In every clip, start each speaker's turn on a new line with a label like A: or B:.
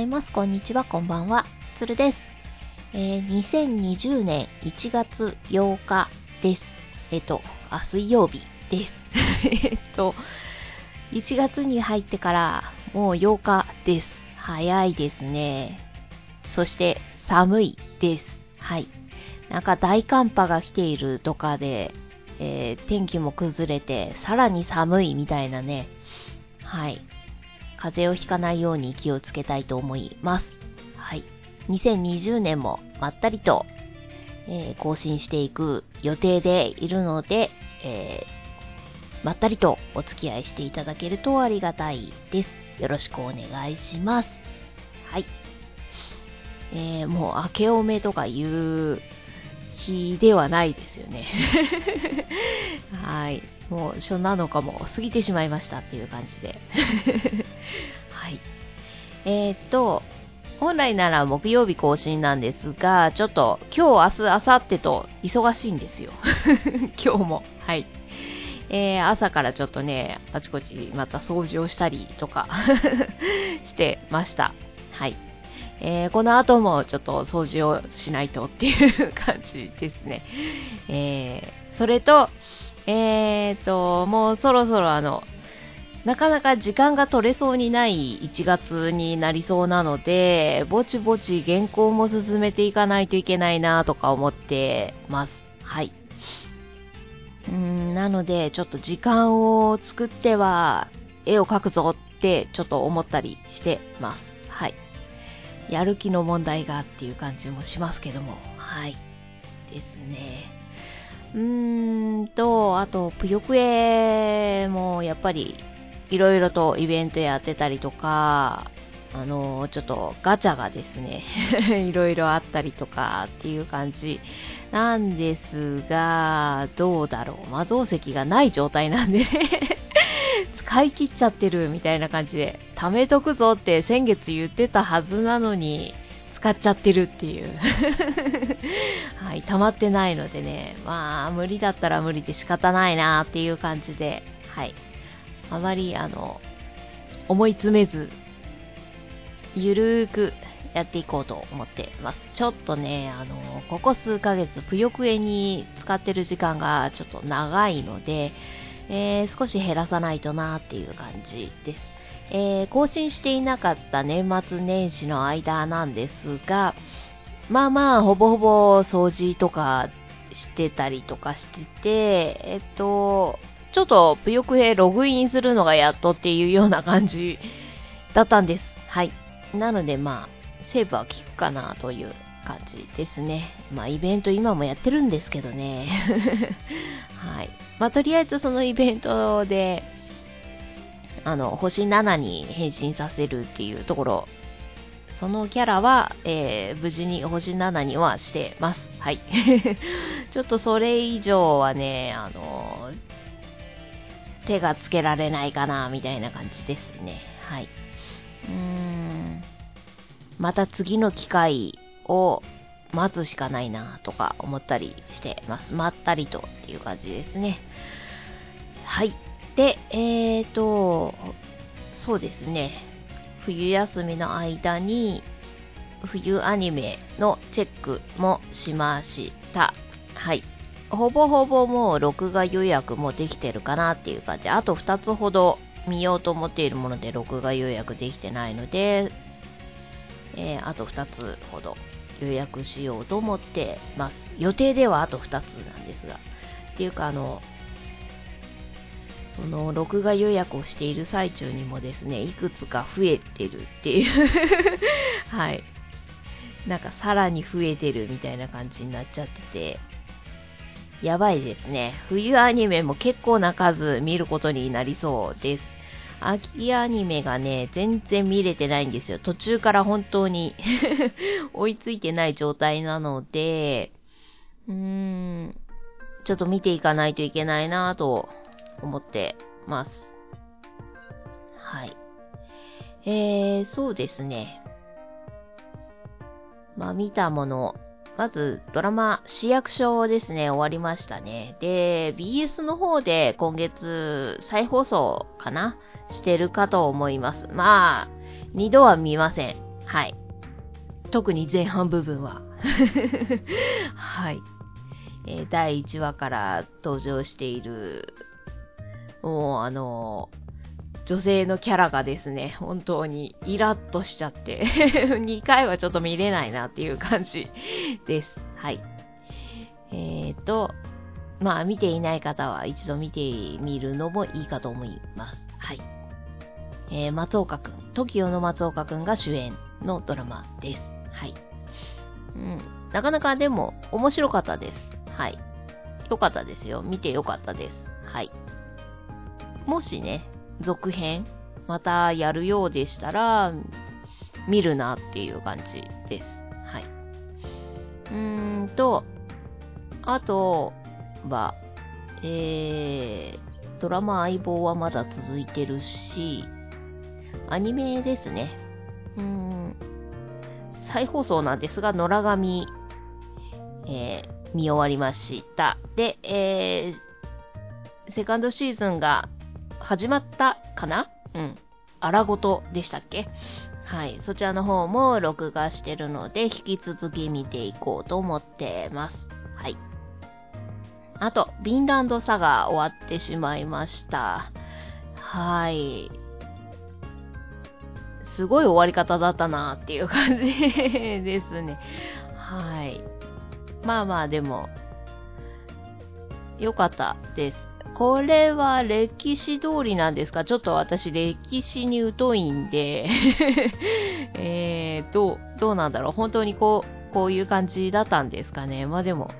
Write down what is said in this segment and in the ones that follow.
A: います。こんにちは。こんばんは。つるです。えー、2020年1月8日です。えっ、と、あ、水曜日です。えっと、1月に入ってからもう8日です。早いですね。そして寒いです。はい。なんか大寒波が来ているとかで、えー天気も崩れて、さらに寒いみたいなね。はい。風邪をひかないように気をつけたいと思います。はい。2020年もまったりと、えー更新していく予定でいるので、えーまったりとお付き合いしていただけるとありがたいです。よろしくお願いします。はい。えーもう明けおめとかいう日ではないですよね。はい。もう初7日も過ぎてしまいましたっていう感じで。はい。えーっと、本来なら木曜日更新なんですが、ちょっと今日、明日、明後日と忙しいんですよ。今日も。はい。えー朝からちょっとね、あちこちまた掃除をしたりとかしてました。はい。えーこの後もちょっと掃除をしないとっていう感じですね。えーそれと、えーと、もうそろそろあの、なかなか時間が取れそうにない1月になりそうなので、ぼちぼち原稿も進めていかないといけないなとか思ってます。はい。うーん、なので、ちょっと時間を作っては、絵を描くぞってちょっと思ったりしてます。やる気の問題がっていう感じもしますけども、はい。ですね。うーんと、あと、ぷよくえもやっぱり、いろいろとイベントやってたりとか、あの、ちょっとガチャがですね、いろいろあったりとかっていう感じなんですが、どうだろう。魔造石がない状態なんでね、使い切っちゃってるみたいな感じで、貯めとくぞって先月言ってたはずなのに、使っちゃってるっていう。はい、溜まってないのでね、まあ、無理だったら無理で仕方ないなっていう感じで、はい。あまり、あの、思い詰めず、ゆるーくやっていこうと思ってます。ちょっとね、あの、ここ数ヶ月、ぷよくえに使ってる時間がちょっと長いので、えー少し減らさないとなっていう感じです。えー更新していなかった年末年始の間なんですが、まあまあ、ほぼほぼ掃除とかしてたりとかしてて、えっと、ちょっとぷよくへログインするのがやっとっていうような感じだったんです。はい。なのでまあ、セーブは効くかなという感じですね。まあイベント今もやってるんですけどね。はい。まあとりあえずそのイベントで、あの、星7に変身させるっていうところ、そのキャラは、えー無事に星7にはしてます。はい。ちょっとそれ以上はね、あの、手がつけられないかな、みたいな感じですね。はい。うーん。また次の機会を待つしかないな、とか思ったりしてます。まったりとっていう感じですね。はい。で、えーと、そうですね。冬休みの間に、冬アニメのチェックもしました。はい。ほぼほぼもう録画予約もできてるかなっていう感じ。あと2つほど見ようと思っているもので録画予約できてないので、えーあと2つほど予約しようと思ってます。予定ではあと2つなんですが。っていうかあの、その録画予約をしている最中にもですね、いくつか増えてるっていう はい。なんかさらに増えてるみたいな感じになっちゃってて、やばいですね。冬アニメも結構な数見ることになりそうです。秋アニメがね、全然見れてないんですよ。途中から本当に 追いついてない状態なので、うーん、ちょっと見ていかないといけないなぁと思ってます。はい。えー、そうですね。まあ見たもの、まずドラマ、市役所ですね、終わりましたね。で、BS の方で今月再放送かなしてるかと思います。まあ、二度は見ません。はい。特に前半部分は。はい。えー、第1話から登場している、もうあの女性のキャラがですね、本当にイラッとしちゃって 2回はちょっと見れないなっていう感じ です。はい。えーと、まあ見ていない方は一度見てみるのもいいかと思います。はい。えー、松岡くん、TOKIO の松岡くんが主演のドラマです。はい。うん。なかなかでも面白かったです。はい。よかったですよ。見てよかったです。はい。もしね、続編、またやるようでしたら、見るなっていう感じです。はい。うーんと、あとは、えー、ドラマ相棒はまだ続いてるし、アニメですね。うーん、再放送なんですが、野良神、えー、見終わりました。で、えー、セカンドシーズンが始まったかな？うん。あらごとでしたっけ？はい。そちらの方も録画してるので、引き続き見ていこうと思ってます。はい。あと、ヴィンランドサガ終わってしまいました。はい。すごい終わり方だったなっていう感じ ですね。はい。まあまあでも、よかったです。これは歴史通りなんですか？ちょっと私歴史に疎いんで えー、どう、どうなんだろう？本当にこう、こういう感じだったんですかね？まあでも、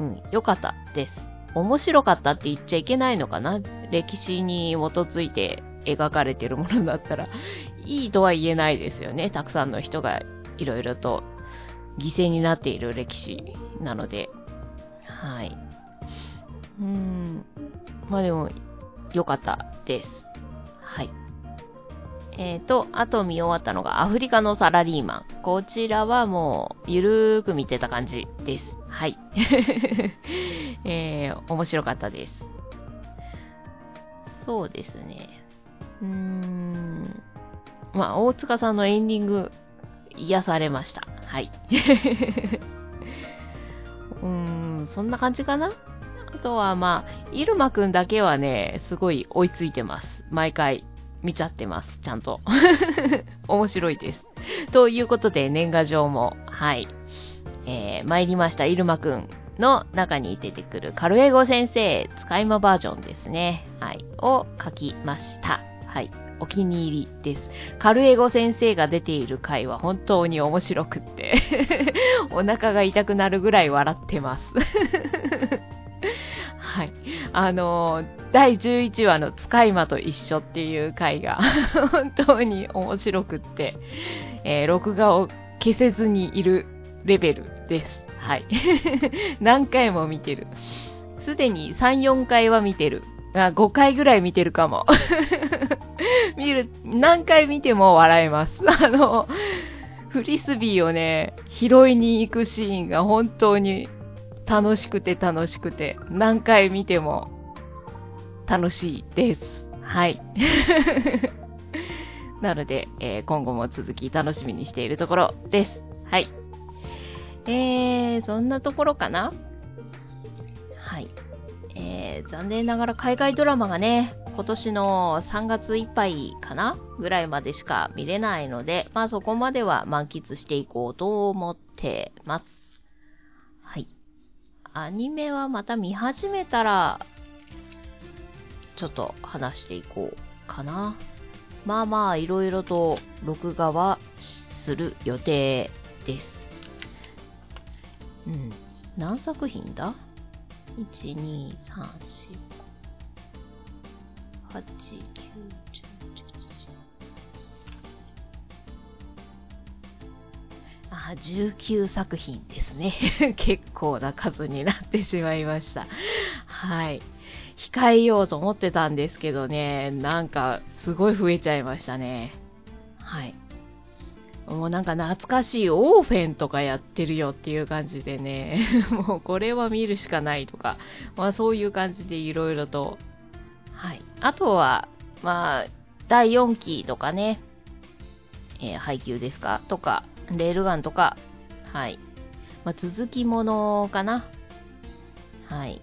A: うん、よかったです。面白かったって言っちゃいけないのかな？歴史に基づいて描かれてるものだったら、いいとは言えないですよね。たくさんの人がいろいろと犠牲になっている歴史なので。はい。うん。まあでも、良かったです。はい。えっ、ー、と、あと見終わったのがアフリカのサラリーマン。こちらはもう、ゆるーく見てた感じです。はい。えー、面白かったです。そうですね。うーん。まあ、大塚さんのエンディング、癒されました。はい。うーん、そんな感じかな？あとはまあ、イルマくんだけはね、すごい追いついてます。毎回見ちゃってます。ちゃんと。面白いです。ということで、年賀状も、はい。えー、参りました、イルマくんの中に出てくるカルエゴ先生、使い魔バージョンですね。はい。を書きました。はい。お気に入りです。カルエゴ先生が出ている回は本当に面白くって お腹が痛くなるぐらい笑ってます はい。あの、第11話の使い魔と一緒っていう回が 本当に面白くって、えー、録画を消せずにいるレベルです。はい。何回も見てる。すでに3、4回は見てる。あ5回ぐらい見てるかも。見る、何回見ても笑えます。あの、フリスビーをね、拾いに行くシーンが本当に楽しくて楽しくて、何回見ても楽しいです。はい。なので、えー、今後も続き楽しみにしているところです。はい。えー、そんなところかな？はい。えー、残念ながら海外ドラマがね、今年の3月いっぱいかな？ぐらいまでしか見れないので、まあそこまでは満喫していこうと思ってます。アニメはまた見始めたら、ちょっと話していこうかな。まあまあ、いろいろと録画はする予定です。うん。何作品だ ?1、2、3、4、5、8、9、10、11、12。あ、19作品ですね。結構な数になってしまいました。はい。控えようと思ってたんですけどね、なんかすごい増えちゃいましたね。はい。もうなんか懐かしいオーフェンとかやってるよっていう感じでね、もうこれは見るしかないとか、まあそういう感じでいろいろと。はい。あとは、まあ、第4期とかね、えー、配給ですか？とか、レールガンとか、はい。まあ、続きものかな。はい。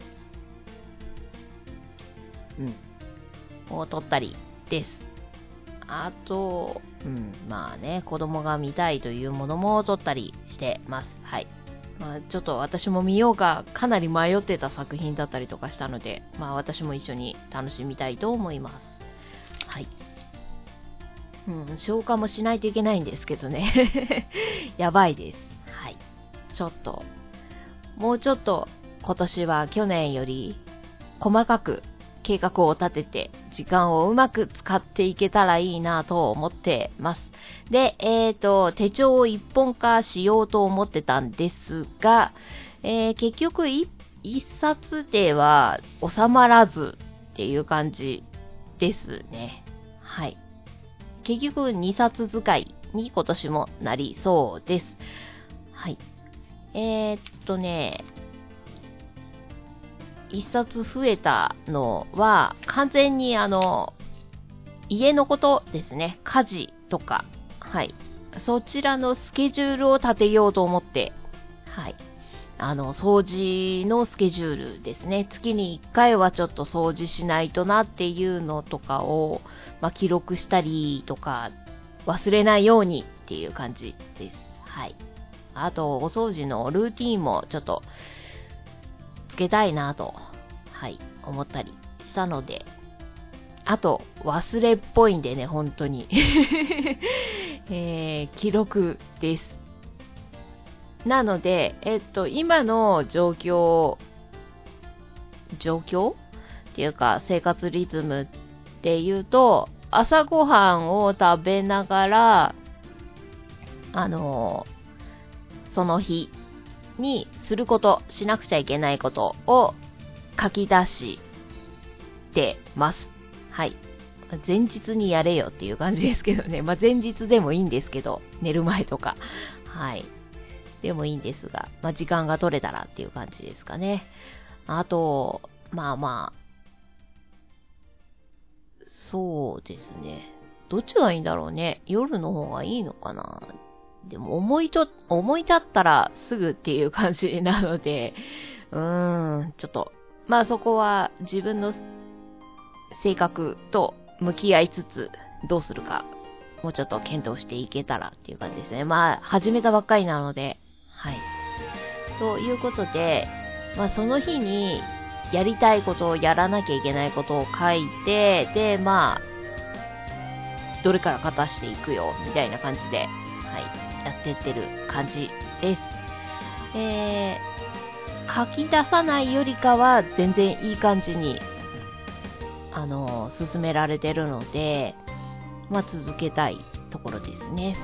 A: うん。を取ったりです。あと、うん、まあね、子供が見たいというものも撮ったりしてます。はい。まあ、ちょっと私も見ようか、かなり迷ってた作品だったりとかしたので、まあ私も一緒に楽しみたいと思います。はい。うん、消化もしないといけないんですけどね。やばいです。はい。ちょっと、もうちょっと今年は去年より細かく計画を立てて、時間をうまく使っていけたらいいなと思ってます。で、えっ、ー、と、手帳を一本化しようと思ってたんですが、えー、結局一冊では収まらずっていう感じですね。はい。結局2冊使いに今年もなりそうです。はい。えー、っとね、一冊増えたのは、完全にあの、家のことですね。家事とか、はい。そちらのスケジュールを立てようと思って、はい。あの、掃除のスケジュールですね。月に1回はちょっと掃除しないとなっていうのとかを、まあ、記録したりとか、忘れないようにっていう感じです。はい。あと、お掃除のルーティンもちょっと、つけたいなと、はい、思ったりしたので、あと、忘れっぽいんでね、本当に。えー、記録です。なので、えっと、今の状況、状況？っていうか、生活リズムっていうと、朝ごはんを食べながら、あのその日にすること、しなくちゃいけないことを書き出してます。はい。前日にやれよっていう感じですけどね。まあ、前日でもいいんですけど、寝る前とか。はい。でもいいんですが、まあ、時間が取れたらっていう感じですかね。あと、まあまあ、そうですね。どっちがいいんだろうね。夜の方がいいのかなでも思いと、思い立ったらすぐっていう感じなので、うーん、ちょっと、まあそこは自分の性格と向き合いつつ、どうするか、もうちょっと検討していけたらっていう感じですね。まあ、始めたばっかりなので、はい。ということで、まあその日にやりたいことをやらなきゃいけないことを書いて、で、まあ、どれから片していくよ、みたいな感じで、はい、やってってる感じです。えー、書き出さないよりかは全然いい感じに、あのー、進められてるので、まあ、続けたいところですね。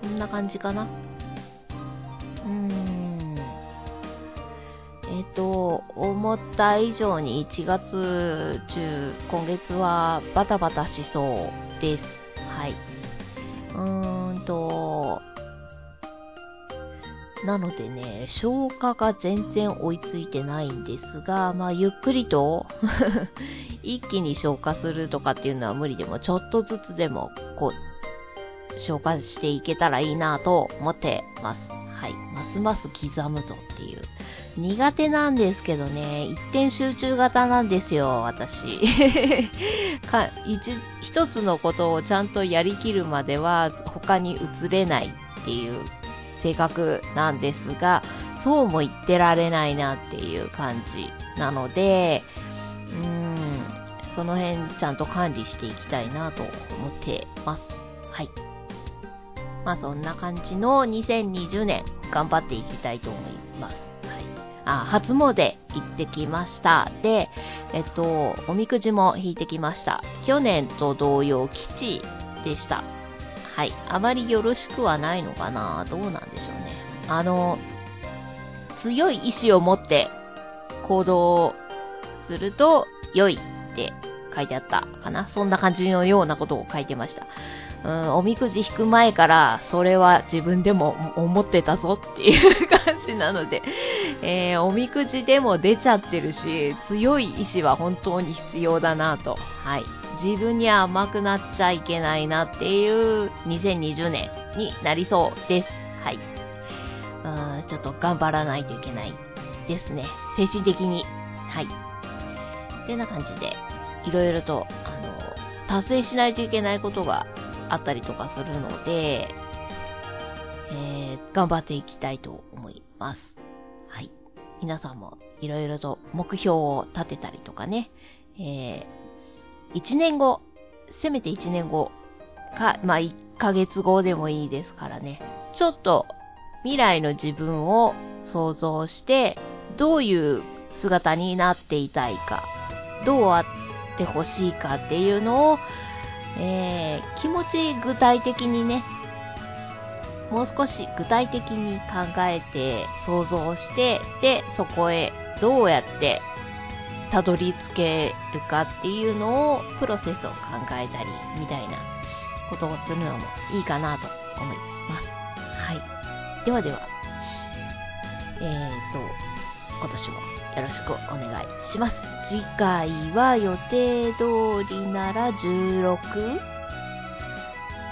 A: そんな感じかな。うん。えっ、ー、と、思った以上に1月中、今月はバタバタしそうです。はい。うーんと、なのでね、消化が全然追いついてないんですが、まあ、ゆっくりと 一気に消化するとかっていうのは無理でも、ちょっとずつでも、こう、消化していけたらいいなと思ってます。ますます刻むぞっていう。苦手なんですけどね、一点集中型なんですよ、私。か一一つのことをちゃんとやりきるまでは他に移れないっていう性格なんですが、そうも言ってられないなっていう感じなので、うーん、その辺ちゃんと管理していきたいなと思ってます。はい。まあそんな感じの2020年頑張っていきたいと思います。はい。あ、初詣行ってきました。で、えっと、おみくじも引いてきました。去年と同様、基地でした。はい。あまりよろしくはないのかなどうなんでしょうね。あの、強い意志を持って行動すると良いって書いてあったかな。そんな感じのようなことを書いてました。うん、おみくじ引く前から、それは自分でも思ってたぞっていう感じなので、えー、おみくじでも出ちゃってるし、強い意志は本当に必要だなと、はい、自分には甘くなっちゃいけないなっていう2020年になりそうです。はい。うんちょっと頑張らないといけないですね。精神的に。はい。ってな感じで、いろいろと、あの、達成しないといけないことがあったりとかするので、えー、頑張っていきたいと思います。はい。皆さんもいろいろと目標を立てたりとかね、えー、1年後、せめて1年後か、まあ、1ヶ月後でもいいですからね、ちょっと未来の自分を想像して、どういう姿になっていたいか、どうあってほしいかっていうのを、えー、気持ち具体的にね、もう少し具体的に考えて想像して、で、そこへどうやってたどり着けるかっていうのを、プロセスを考えたり、みたいなことをするのもいいかなと思います。はい。ではでは、えーと、今年もよろしくお願いします。次回は予定通りなら16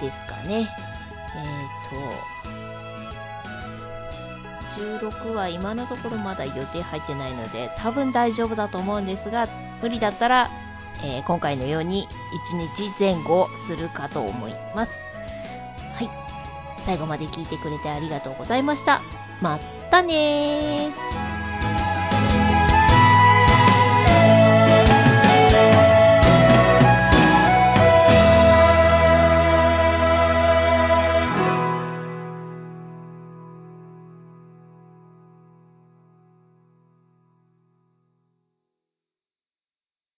A: ですかね。えーと、16は今のところまだ予定入ってないので、多分大丈夫だと思うんですが、無理だったら、えー、今回のように1日前後するかと思います。はい。最後まで聞いてくれてありがとうございました。またねー。